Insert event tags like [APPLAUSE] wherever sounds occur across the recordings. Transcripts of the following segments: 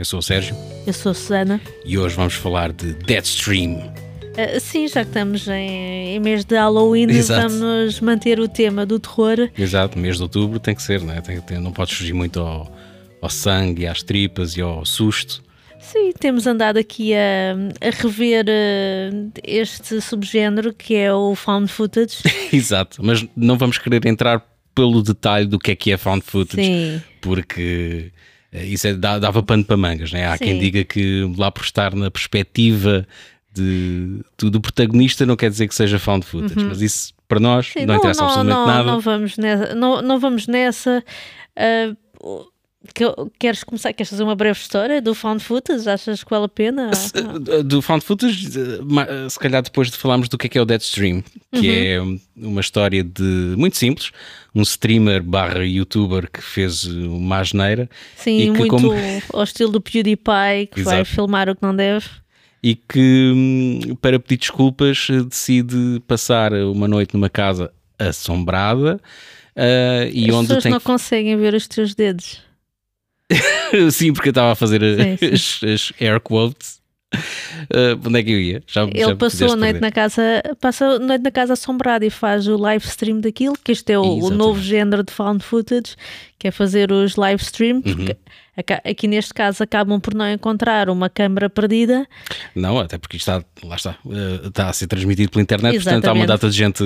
Eu sou o Sérgio. Eu sou a Susana. E hoje vamos falar de Deathstream. Uh, sim, já que estamos em, em, mês de Halloween, [LAUGHS] Exato. vamos manter o tema do terror. Exato, mês de outubro tem que ser, não é? Tem, tem, não pode fugir muito ao, ao sangue, às tripas e ao susto. Sim, temos andado aqui a, a rever uh, este subgénero que é o found footage. [LAUGHS] Exato, mas não vamos querer entrar pelo detalhe do que é que é found footage, Sim. porque isso é, dava pano para mangas, né? Há Sim. quem diga que lá por estar na perspectiva de, do, do protagonista não quer dizer que seja found footage, uhum. mas isso para nós Sim, não, não, interessa não, absolutamente não, nada. Não vamos nessa. Não, não vamos nessa uh, que, queres começar? Queres fazer uma breve história do Found Footage? Achas que vale a pena? Do Found Footage, se calhar depois de falarmos do que é, que é o Deadstream, que uhum. é uma história de muito simples, um streamer barra youtuber que fez uma asneira. Sim, e que muito como... ao estilo do PewDiePie, que Exato. vai filmar o que não deve e que, hum, para pedir desculpas, decide passar uma noite numa casa assombrada. Uh, e As onde pessoas tem não conseguem ver os teus dedos. [LAUGHS] Sim, porque eu estava a fazer sim, sim. As, as, air quotes. Uh, onde é que eu ia? Já, Ele já passou a noite na casa, passa a noite na casa assombrada e faz o live stream daquilo, que este é o, o novo género de found footage, que é fazer os live stream, porque uhum. aqui neste caso acabam por não encontrar uma câmara perdida. Não, até porque está, lá está, uh, está a ser transmitido pela internet, Exatamente. portanto há uma data de gente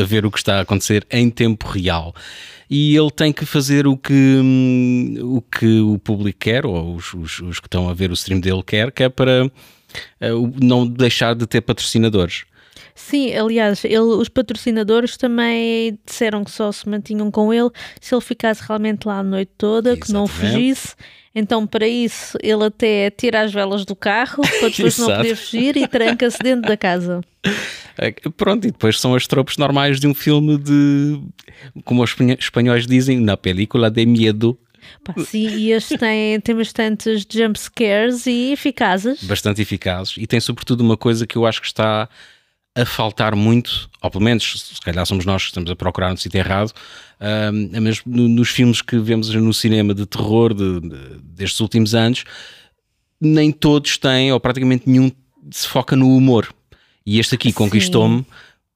a ver o que está a acontecer em tempo real e ele tem que fazer o que, hum, o, que o público quer, ou os, os, os que estão a ver o stream dele quer, que é para uh, não deixar de ter patrocinadores. Sim, aliás, ele, os patrocinadores também disseram que só se mantinham com ele se ele ficasse realmente lá a noite toda, Exatamente. que não fugisse. Então, para isso, ele até tira as velas do carro [LAUGHS] para depois não poder fugir e tranca-se dentro da casa. É, pronto, e depois são as tropes normais de um filme de, como os espanhóis dizem, na película de medo. Pá, sim, e este tem, tem bastantes jump scares e eficazes. Bastante eficazes. E tem sobretudo uma coisa que eu acho que está a faltar muito, ou pelo menos, se calhar somos nós que estamos a procurar no sítio errado, uh, mas nos filmes que vemos no cinema de terror de, de, destes últimos anos, nem todos têm, ou praticamente nenhum se foca no humor. E este aqui conquistou-me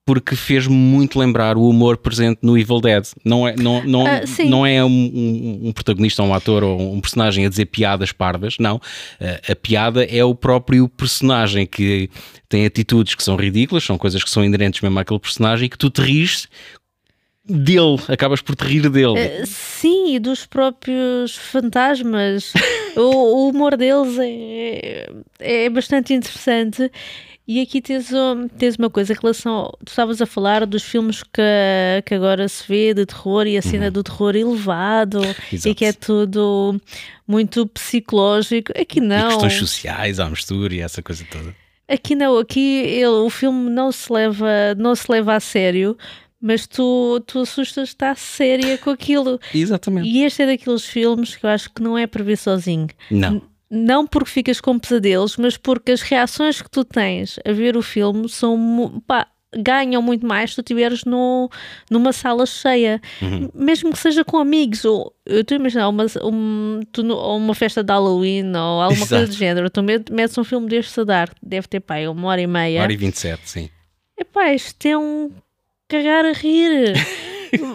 porque fez-me muito lembrar o humor presente no Evil Dead. Não é, não, não, uh, não é um, um, um, protagonista, um ator ou um personagem a dizer piadas parvas, não. Uh, a piada é o próprio personagem que tem atitudes que são ridículas, são coisas que são inerentes mesmo àquele personagem e que tu te rires dele, acabas por te rir dele. Uh, sim, e dos próprios fantasmas. [LAUGHS] o, o humor deles é, é bastante interessante e aqui tens, tens uma coisa em relação. Ao, tu estavas a falar dos filmes que, que agora se vê de terror e a cena uhum. do terror elevado Exato. e que é tudo muito psicológico. Aqui não. E questões sociais à mistura e essa coisa toda. Aqui não, aqui ele, o filme não se leva, não se leva a sério, mas tu, tu assustas estar séria com aquilo. Exatamente. E este é daqueles filmes que eu acho que não é para ver sozinho. Não não porque ficas com pesadelos, mas porque as reações que tu tens a ver o filme são pá, ganham muito mais se tu estiveres numa sala cheia, uhum. mesmo que seja com amigos. Ou, eu estou a imaginar uma, um, tu, uma festa de Halloween ou alguma Exato. coisa do género. Tu metes um filme destes a dar, deve ter pá, uma hora e meia. Uma hora e vinte e sete, sim. Epá, isto é um cagar a rir. [LAUGHS]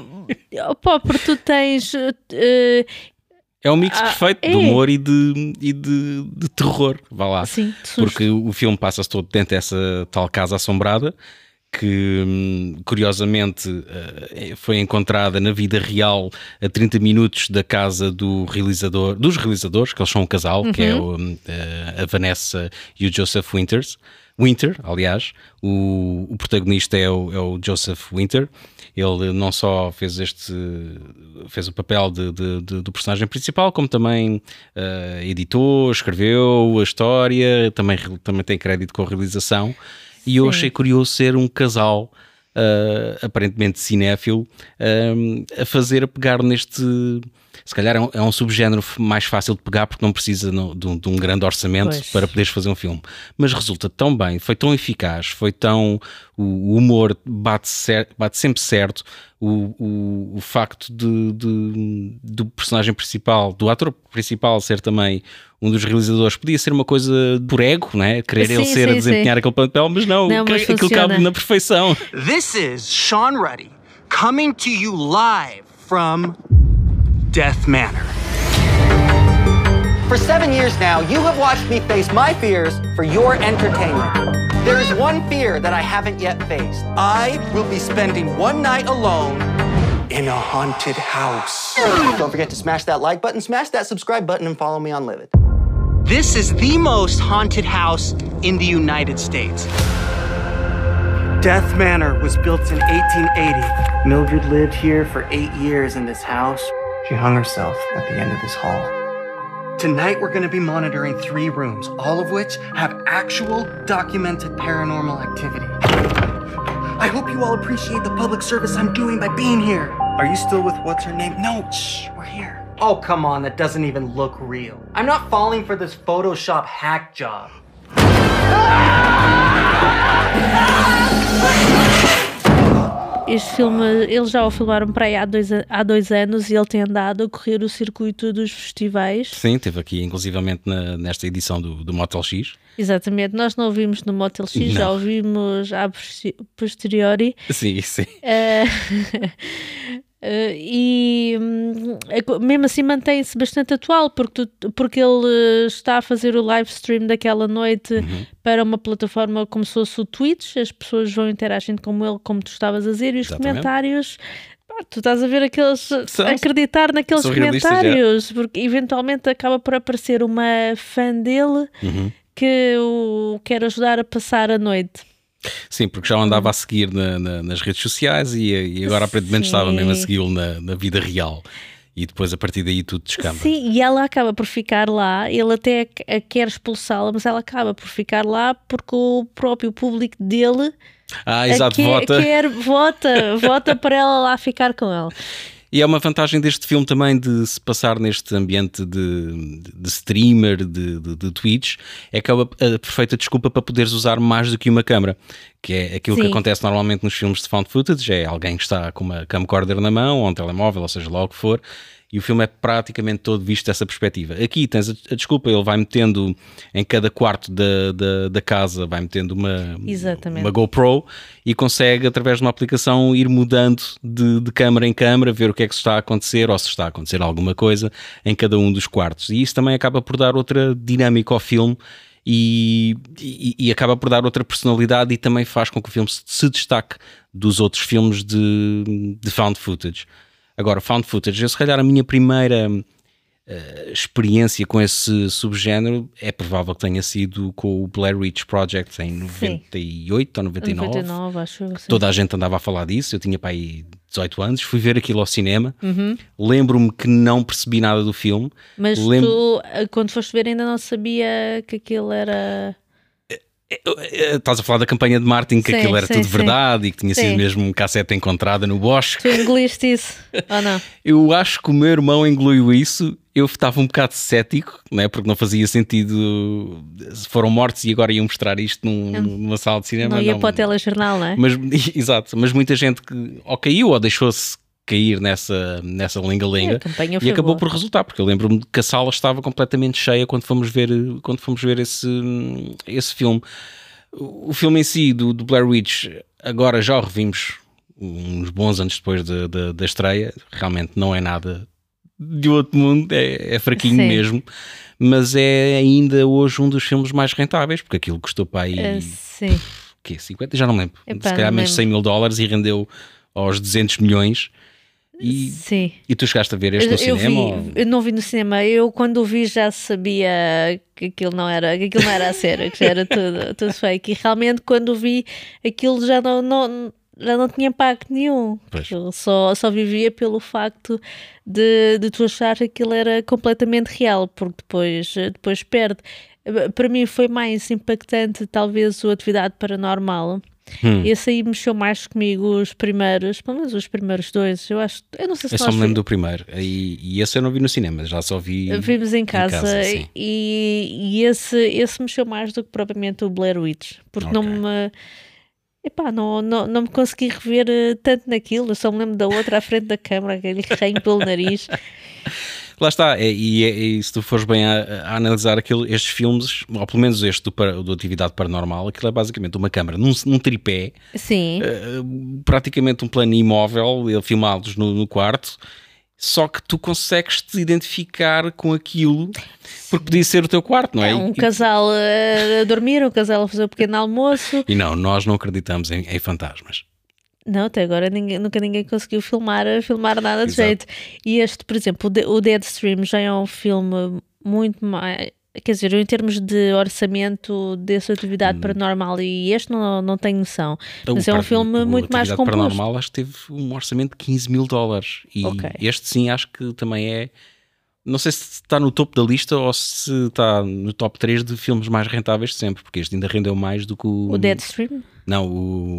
Pá, porque tu tens. Uh, é um mix ah, perfeito é. de humor e de, e de, de terror, vá lá. Sim, Porque o filme passa-se todo dentro dessa tal casa assombrada que hum, curiosamente eh, foi encontrada na vida real a 30 minutos da casa do realizador, dos realizadores, que eles são um casal, uhum. que é uhum. o, eh, a Vanessa e o Joseph Winters. Winter, aliás, o, o protagonista é o, é o Joseph Winter. Ele não só fez este fez o papel de, de, de, do personagem principal, como também uh, editou, escreveu a história, também, também tem crédito com a realização. E eu achei curioso ser um casal Uh, aparentemente cinéfilo, uh, a fazer, a pegar neste, se calhar é um, é um subgénero mais fácil de pegar porque não precisa no, de, um, de, um, grande orçamento pois. para poderes fazer um filme. Mas resulta tão bem, foi tão eficaz, foi tão. O humor bate, cer, bate sempre certo. O, o, o facto de, de, do personagem principal, do ator principal ser também um dos realizadores, podia ser uma coisa por ego, né? querer sim, ele ser sim, a desempenhar sim. aquele papel, mas não, não mas aquilo cabe na perfeição. This is Sean Ruddy coming to you live from Death Manor. For seven years now, you have watched me face my fears for your entertainment. There is one fear that I haven't yet faced. I will be spending one night alone in a haunted house. Don't forget to smash that like button, smash that subscribe button, and follow me on Livid. This is the most haunted house in the United States. Death Manor was built in 1880. Mildred lived here for eight years in this house. She hung herself at the end of this hall. Tonight, we're going to be monitoring three rooms, all of which have actual documented paranormal activity. I hope you all appreciate the public service I'm doing by being here. Are you still with what's her name? No, shh, we're here. Oh, come on, that doesn't even look real. I'm not falling for this Photoshop hack job. [LAUGHS] Este filme, eles já o filmaram para aí há dois, há dois anos e ele tem andado a correr o circuito dos festivais. Sim, teve aqui inclusivamente na, nesta edição do, do Motel X. Exatamente, nós não ouvimos no Motel X, não. já ouvimos a posteriori. Sim, sim. Uh, [LAUGHS] Uh, e um, mesmo assim mantém-se bastante atual porque, tu, porque ele está a fazer o live stream daquela noite uhum. para uma plataforma como se fosse o Twitch, as pessoas vão interagindo com ele, como tu estavas a dizer, e os Exatamente. comentários tu estás a ver aqueles São, acreditar naqueles comentários, porque eventualmente acaba por aparecer uma fã dele uhum. que o quer ajudar a passar a noite. Sim, porque já andava a seguir na, na, nas redes sociais e, e agora aparentemente Sim. estava mesmo a segui-lo na, na vida real e depois a partir daí tudo descamba. Sim, e ela acaba por ficar lá, ele até quer expulsá-la, mas ela acaba por ficar lá porque o próprio público dele ah, exato, quer, vota. Quer, vota, vota para ela lá ficar com ele. [LAUGHS] E é uma vantagem deste filme também de se passar neste ambiente de, de streamer, de, de, de Twitch, é que é a perfeita desculpa para poderes usar mais do que uma câmera, que é aquilo Sim. que acontece normalmente nos filmes de found footage, é alguém que está com uma camcorder na mão, ou um telemóvel, ou seja lá o que for, e o filme é praticamente todo visto dessa perspectiva. Aqui tens a, a desculpa, ele vai metendo em cada quarto da, da, da casa, vai metendo uma, uma GoPro e consegue, através de uma aplicação, ir mudando de, de câmara em câmara, ver o que é que está a acontecer ou se está a acontecer alguma coisa em cada um dos quartos. E isso também acaba por dar outra dinâmica ao filme. E, e, e, acaba por dar outra personalidade e também faz com que o filme se, se destaque dos outros filmes de, de found footage. Agora, found footage, eu, se calhar a minha primeira uh, experiência com esse subgénero é provável que tenha sido com o Blair Witch Project em 98 ou 99. 99 acho, Toda a gente andava a falar disso, eu tinha para aí 18 anos, fui ver aquilo ao cinema. Uhum. Lembro-me que não percebi nada do filme. Mas Lembro... tu, eh, quando foste ver, ainda não sabia que aquilo era. Estás a falar da campanha de Martin que sim, aquilo era sim, tudo sim. verdade e que tinha sido mesmo um cassete encontrada no bosque. Tu engoliste isso [LAUGHS] ou não? Eu acho que o meu irmão engoliu isso. Eu estava um bocado cético, né? porque não fazia sentido. Foram mortos e agora iam mostrar isto num, numa sala de cinema. Não ia não, para o telejornal, não é? Mas, [LAUGHS] exato, mas muita gente que ou caiu ou deixou-se cair nessa, nessa lenga-lenga é, e acabou boa. por resultar, porque eu lembro-me que a sala estava completamente cheia quando fomos ver, quando fomos ver esse, esse filme. O filme em si, do, do Blair Witch, agora já o revimos uns bons anos depois de, de, da estreia, realmente não é nada de outro mundo, é, é fraquinho Sim. mesmo, mas é ainda hoje um dos filmes mais rentáveis, porque aquilo custou para aí. Uh, sim. Que 50? Já não lembro. Epá, Se calhar menos 100 mil dólares e rendeu aos 200 milhões. E, Sim. E tu chegaste a ver este no eu cinema? Vi, ou... Eu não vi no cinema. Eu, quando o vi, já sabia que aquilo não era, que aquilo não era a sério, que era tudo, [LAUGHS] tudo fake. E realmente, quando o vi, aquilo já não, não, já não tinha impacto nenhum. Só, só vivia pelo facto de, de tu achar que aquilo era completamente real, porque depois, depois perde. Para mim foi mais impactante, talvez, o Atividade Paranormal Hum. Esse aí mexeu mais comigo os primeiros, pelo menos os primeiros dois. Eu acho, eu não sei se Eu só me lembro vi- do primeiro. E, e esse eu não vi no cinema, já só vi. vimos em casa, sim. e, e esse, esse mexeu mais do que propriamente o Blair Witch, porque não Ok. me. Epá, não, não, não me consegui rever eh, tanto naquilo, eu só me lembro da outra à frente da câmara, aquele ranho pelo nariz. [LAUGHS] Lá está, é- e, é- e se tu fores bem a, a analisar aquilo, estes filmes, ou pelo menos este do, do Atividade Paranormal, aquilo é basicamente uma câmara num, num tripé, Sim, eh, praticamente um plano imóvel, ele filmados no, no quarto, só que tu consegues te identificar com aquilo, porque podia ser o teu quarto, não é? é um casal a dormir, um casal a fazer um pequeno almoço. E não, nós não acreditamos em, em fantasmas. Não, até agora ninguém- nunca ninguém conseguiu filmar, filmar nada de Exato. jeito. E este, por exemplo, o, De- o Deadstream já é um filme muito mais. Quer dizer, em termos de orçamento dessa atividade paranormal, e este não, não tenho noção. Mas é um filme muito mais composto. Paranormal acho que teve um orçamento de 15 mil dólares. E Ok. este sim acho que também é. Não sei se está no topo da lista ou se está no top 3 de filmes mais rentáveis de sempre, porque este ainda rendeu mais do que o. O Deadstream? Não,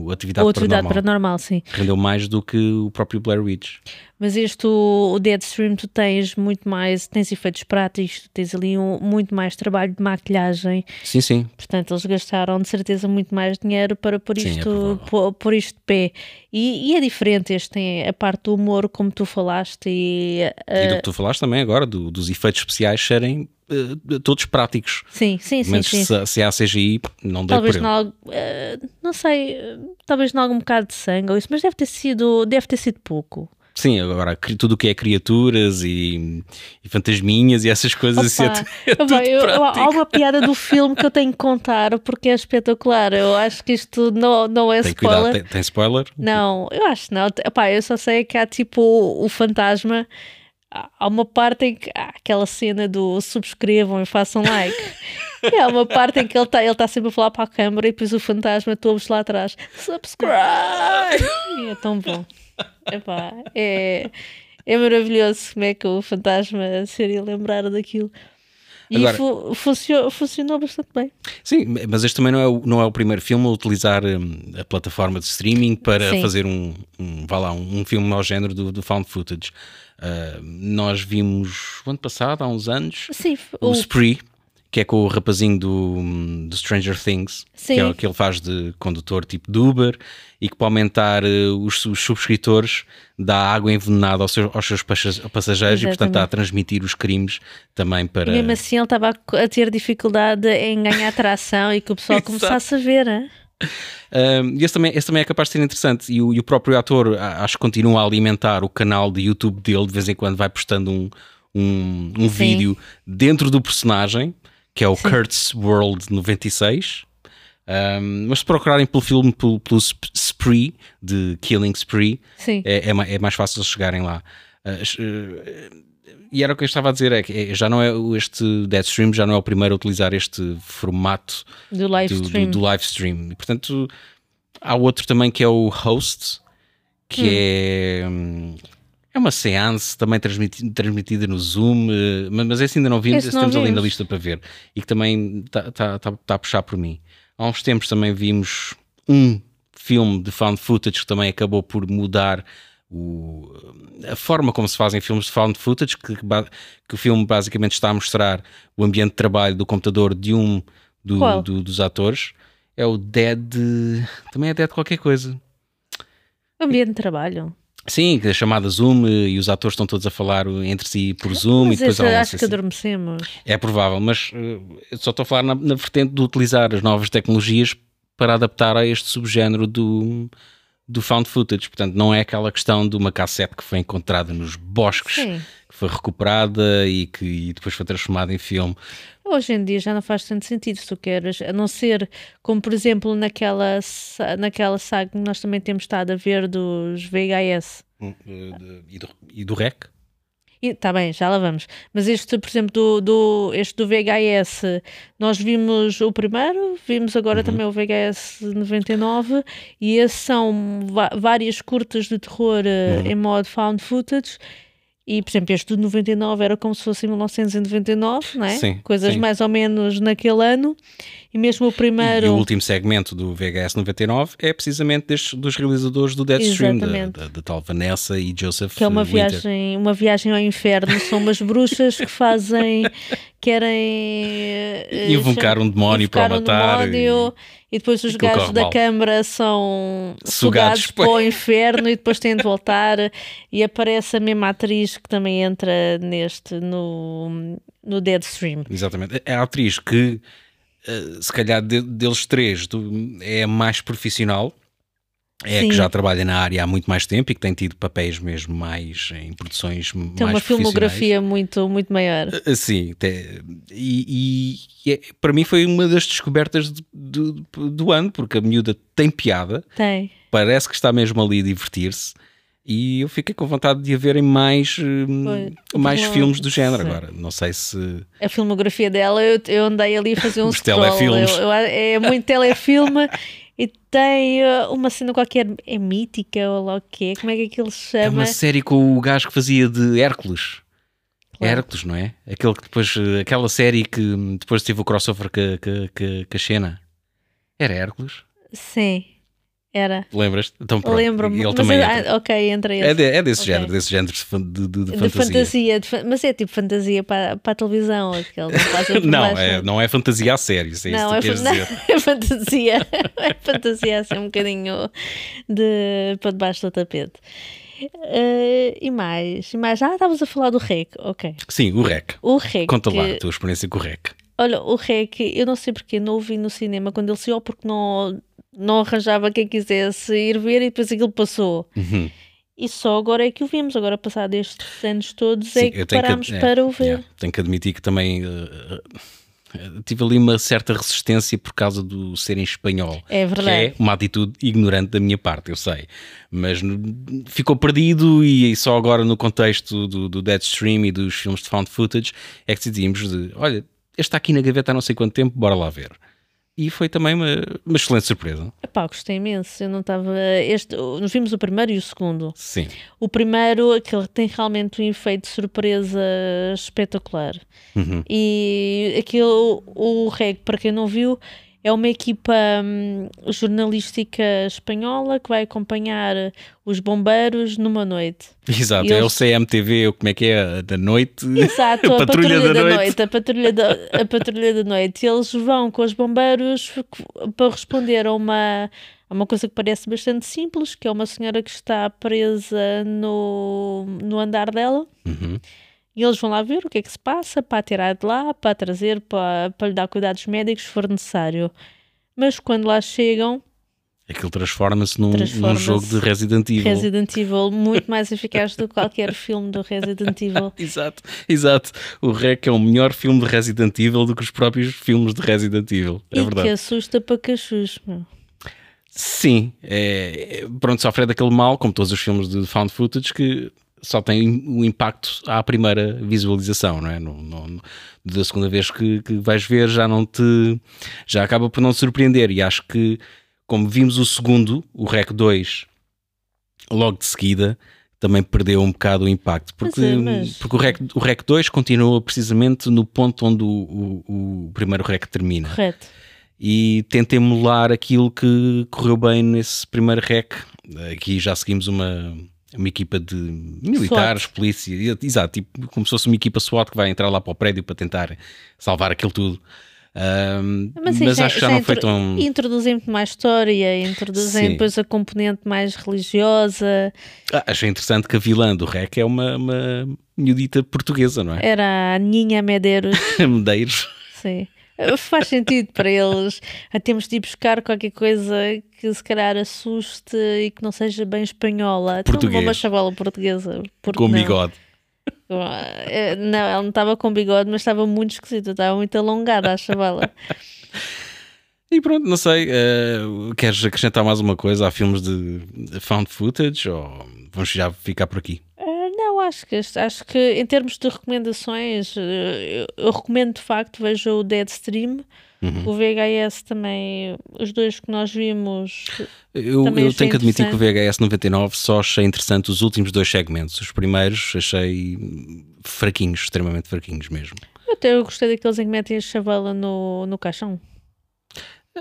o Atividade Ou atividade Paranormal. paranormal, sim. Rendeu mais do que o próprio Blair Witch. Mas este, o, o Deadstream, tu tens muito mais, tens efeitos práticos, tens ali um, muito mais trabalho de maquilhagem, Sim, sim. portanto eles gastaram de certeza muito mais dinheiro para pôr Sim, é isto, provável. pôr, isto de pé. E, e é diferente, este tem a parte do humor, como tu falaste, e, E eh, do que tu falaste também agora, do- dos efeitos especiais serem eh, todos práticos. sim, sim, sim, Mas sim. se, se há CGI, não deu Talvez por ele. algo, eh, não sei, eh, talvez em algum bocado de sangue ou isso, mas deve ter sido, deve ter sido pouco. Sim, agora tudo o que é criaturas e, e fantasminhas e essas coisas assim, Opa, é, tudo opa, eu- há uma piada do [LAUGHS] filme que eu tenho que contar porque é espetacular. Eu acho que isto não, não é Tem spoiler. cuidado, tem, tem spoiler? Não, eu acho não. Epá, eu só sei que há tipo o, o fantasma. Há uma parte em que há aquela cena do subscrevam e façam like. e há uma parte em que ele está ele tá sempre a falar para a câmara e depois o fantasma, ouves lá atrás, subscribe! e é tão bom. Epá, é, é maravilhoso como é que o fantasma seria lembrar daquilo. E Agora- fu- funcionou, funcionou bastante bem. Sim, mas este também não é o, não é o primeiro filme a utilizar hum, a plataforma de streaming para Sim. fazer um, um, vá lá, um, um filme ao género do, do found footage. Ah, nós vimos o ano passado, há uns anos, Sim, o, o- Spree, que é com o rapazinho do, do Stranger Things, Sim. que é o que ele faz de condutor tipo de Uber e que para aumentar eh, os, os subscritores dá água envenenada aos seus, aos seus passa- passageiros e portanto está a Exatamente. transmitir os crimes também para... E mesmo assim ele estava a, ter dificuldade em ganhar tração e que o pessoal [LAUGHS] começasse a ver. hein? Um, esse, também, esse também é capaz de ser interessante e o, e o próprio ator acho que continua a alimentar o canal de YouTube dele, de vez em quando vai postando um, um, um vídeo dentro do personagem, que é o Kurt's World 96. Um, mas se procurarem pelo filme, pelo, pelo Sp- Spree, de Killing Spree, Sim. é, é, é mais fácil chegarem lá. Uh, uh, e era o que eu estava a dizer, é que é- já não é este Deadstream, já não é o primeiro a utilizar este formato Do live do, stream. do, do live stream. E, portanto, há outro também que é o Host, que é. hum, É uma seance também transmiti- transmitida no Zoom, eh, mas esse ainda não vimos, Esse esse temos ali na vimos. lista para ver e que também está tá, tá, tá a puxar por mim. Há uns tempos também vimos um filme de found footage que também acabou por mudar o- a forma como se fazem filmes de found footage, que, que o filme basicamente está a mostrar o ambiente de trabalho do computador de um do- do- dos atores. É o Dead. Também é Dead qualquer coisa. Ambiente de trabalho. Sim, que é chamada Zoom e os atores estão todos a falar entre si por Zoom e Mas depois esse, há um acho que assim. adormecemos. É provável, mas eu só estou a falar na, na vertente de utilizar as novas tecnologias para adaptar a este subgénero do, do found footage. Portanto, não é aquela questão de uma cassete que foi encontrada nos bosques, Sim. que foi recuperada e que e depois foi transformada em filme. Hoje em dia já não faz tanto sentido se tu queres, a não ser como por exemplo naquela, naquela saga que nós também temos estado a ver dos VHS. Hum, de- E do, e do REC? Está bem, já lá vamos. Mas este, por exemplo, do, do, este do VHS, nós vimos o primeiro, vimos agora também o VHS 99, e esses são várias curtas de terror eh, em modo found footage. E, por exemplo, este de 99 era como se fosse 1999, não é? Sim, Coisas sim. mais ou menos naquele ano. E mesmo o primeiro. E o último segmento do VHS 99 é precisamente destes, dos realizadores do Deadstream, da, da, da tal Vanessa e Joseph que é uma Winter. viagem, uma viagem ao inferno. São umas bruxas que fazem, querem eh, Invocar um demónio para o invocar um matar demónio, e, depois os gajos da mal. Câmara são Sugados sugados para o inferno e depois têm de voltar. E aparece a mesma atriz que também entra neste, no, no Deadstream. Exatamente. É a atriz que, eh, se calhar, de- deles três, do- é a mais profissional. É Sim. que já trabalha na área há muito mais tempo e que tem tido papéis mesmo mais em produções Tem mais uma profissionais. filmografia muito, muito maior. Uh, Sim, te- e, e é- para mim foi uma das descobertas de- do- do ano, porque a miúda tem piada, Tem. parece que está mesmo ali a divertir-se, e eu fiquei com vontade de a ver em mais, hum, Foi. mais Bom, filmes do género. sim. Agora, não sei se. a filmografia dela, eu, eu andei ali a fazer um Os scroll. telefilmes. Eu- eu- é muito telefilme e tem uh, uma cena qualquer, é mítica ou lá o quê? Como é que aquilo se É chama? uma série com o gajo que fazia de Hércules. Claro. Hércules, não é? Aquele que depois, eh, aquela série que hum, depois teve o crossover com a Xena. Era Hércules? Sim, era. Lembras? Então pronto, Lembro-me. ele também é- entra. ah, ok, entra esse. É, de- é desse Ok. género, desse género de, de, de- de fantasia. fantasia, mas é tipo fantasia para, para a televisão, aquele [LAUGHS] não Não, é, não é fantasia a sério, isso é Não, é, que não, [LAUGHS] é fantasia. [LAUGHS] É fantasia assim um bocadinho de, para debaixo do tapete. Eh, e mais, e mais. Ah, estavas a falar do REC, ok. Sim, o REC. O REC. Conta lá a tua experiência com o REC. Olha, o REC, eu não sei porque não o vi no cinema quando ele saiu, porque não, não arranjava quem quisesse ir ver e depois aquilo passou. Uhum. E só agora é que o vimos, agora passado estes anos todos Sim, é que parámos é, para o ver. yeah, tenho que admitir que também eh, tive ali uma certa resistência por causa do ser em espanhol. É Que verdade. é uma atitude ignorante da minha parte, eu sei. Mas no- ficou perdido e só agora no contexto do, do Deadstream e dos filmes de found footage é que decidimos de, olha, este está aqui na gaveta há não sei quanto tempo, bora lá ver. E foi também uma, uma excelente surpresa. Epá, gostei imenso. Eu não estava. Este, nós vimos o primeiro e o segundo. Sim. O primeiro, aquele tem realmente um efeito de surpresa espetacular. Uhum. E aquilo, o REG, para quem não viu, é uma equipa hum, jornalística espanhola que vai acompanhar os bombeiros numa noite. Exato, E é o eles- CMTV, como é que é, da noite. Exato, [LAUGHS] a Patrulha patrulha, da da, noite. noite. a patrulha da, a patrulha da noite. Eles vão com os bombeiros para responder a uma, a uma coisa que parece bastante simples, que é uma senhora que está presa no, no andar dela. Uhum. E eles vão lá ver o que é que se passa, para tirar de lá, para trazer, para, para lhe dar cuidados médicos, se for necessário. Mas quando lá chegam, Aquilo transforma-se num, num Transforma-se. jogo de Resident Evil. Resident Evil, muito [LAUGHS] mais eficaz do que qualquer filme do Resident Evil. [LAUGHS] Exato, exato. O REC é o melhor filme de Resident Evil do que os próprios filmes de Resident Evil. É e verdade. que assusta para cachus. meu. Sim, é, é- pronto, sofre daquele mal, como todos os filmes de found footage, que só tem o impacto à primeira visualização, não é? No, no- da segunda vez que, que vais ver já não te já acaba por não te surpreender e acho que como vimos o segundo, o REC 2 logo de seguida também perdeu um bocado o impacto porque, Mas é, mas- porque o, REC, o REC 2 continua precisamente no ponto onde o, o- o primeiro REC termina Correto. e tenta emular aquilo que correu bem nesse primeiro REC. Aqui já seguimos uma, uma equipa de militares, polícia, e- exato, tipo, como se fosse uma equipa SWAT que vai entrar lá para o prédio para tentar salvar aquilo tudo. Ahm, mas sim, acho que já, não foi tão. Introduzem muito mais história, introduzem Sim. depois a componente mais religiosa. Ah, achei interessante que a vilã do REC é uma, uma miudita portuguesa, não é? Era a Ninha Medeiros, [LAUGHS] Medeiros. sim. [LAUGHS] Faz sentido para eles. Ah, Temos de ir buscar qualquer coisa que se calhar assuste e que não seja bem espanhola. Então Português. uma chavala portuguesa. Com não? bigode. Eh, Não, ela não estava com bigode, mas estava muito esquisita, estava muito alongada a chavala. [LAUGHS] E pronto, não sei. eh, queres acrescentar mais uma coisa a filmes de, de found footage ou vamos já ficar por aqui? Não, Acho que, este- acho que em termos de recomendações, eh, eu, eu recomendo de facto, veja o Deadstream, Uhum. o VHS também, os dois que nós vimos. Eu, eu tenho que admitir que o. VHS 99 só achei interessante os últimos dois segmentos. Os primeiros achei fraquinhos, extremamente fraquinhos mesmo. Eu até gostei daqueles em que metem a chavala no, no caixão.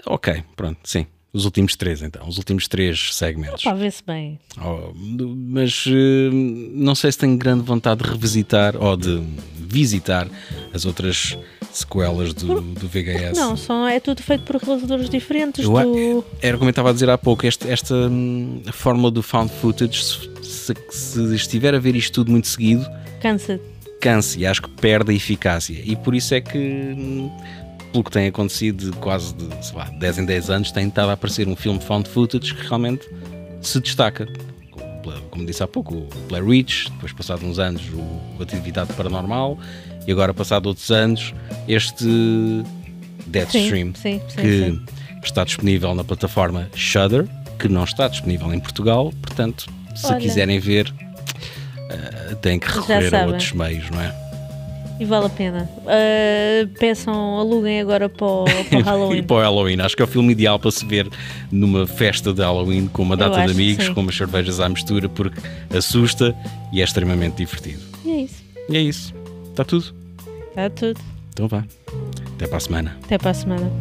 Ok, pronto, sim. Os últimos três, então. Os últimos três segmentos. Pá, vê-se bem. Oh, mas eh, não sei se tenho grande vontade de revisitar ou de visitar as outras sequelas do, do VHS. Não, são, é tudo feito por realizadores diferentes. Eu do... Era como eu estava a dizer há pouco, este- esta hum, fórmula do found footage, se, se- se estiver a ver isto tudo muito seguido, Cansa. cansa e acho que perde a eficácia. E por isso é que, hum, pelo que tem acontecido quase de, sei lá, 10 em 10 anos, tem estado a aparecer um filme found footage que realmente se destaca. Como- disse há pouco, o Blair Witch, depois passado uns anos o Atividade Paranormal e agora passado outros anos este Deadstream Sim, sim, sim, que está disponível na plataforma Shudder, que não está disponível em Portugal, portanto, se Olha. quiserem ver, eh, têm que recorrer a outros meios, não é? E vale a pena. Ah, peçam, aluguem agora para o, para o [LAUGHS] E Halloween. para o Halloween, acho que é o filme ideal para se ver numa festa de Halloween com uma data de amigos, com umas cervejas à mistura, porque assusta e é extremamente divertido. E é isso. E é isso. Está tudo? Está tudo. Então vá. Até para a semana. Até para a semana.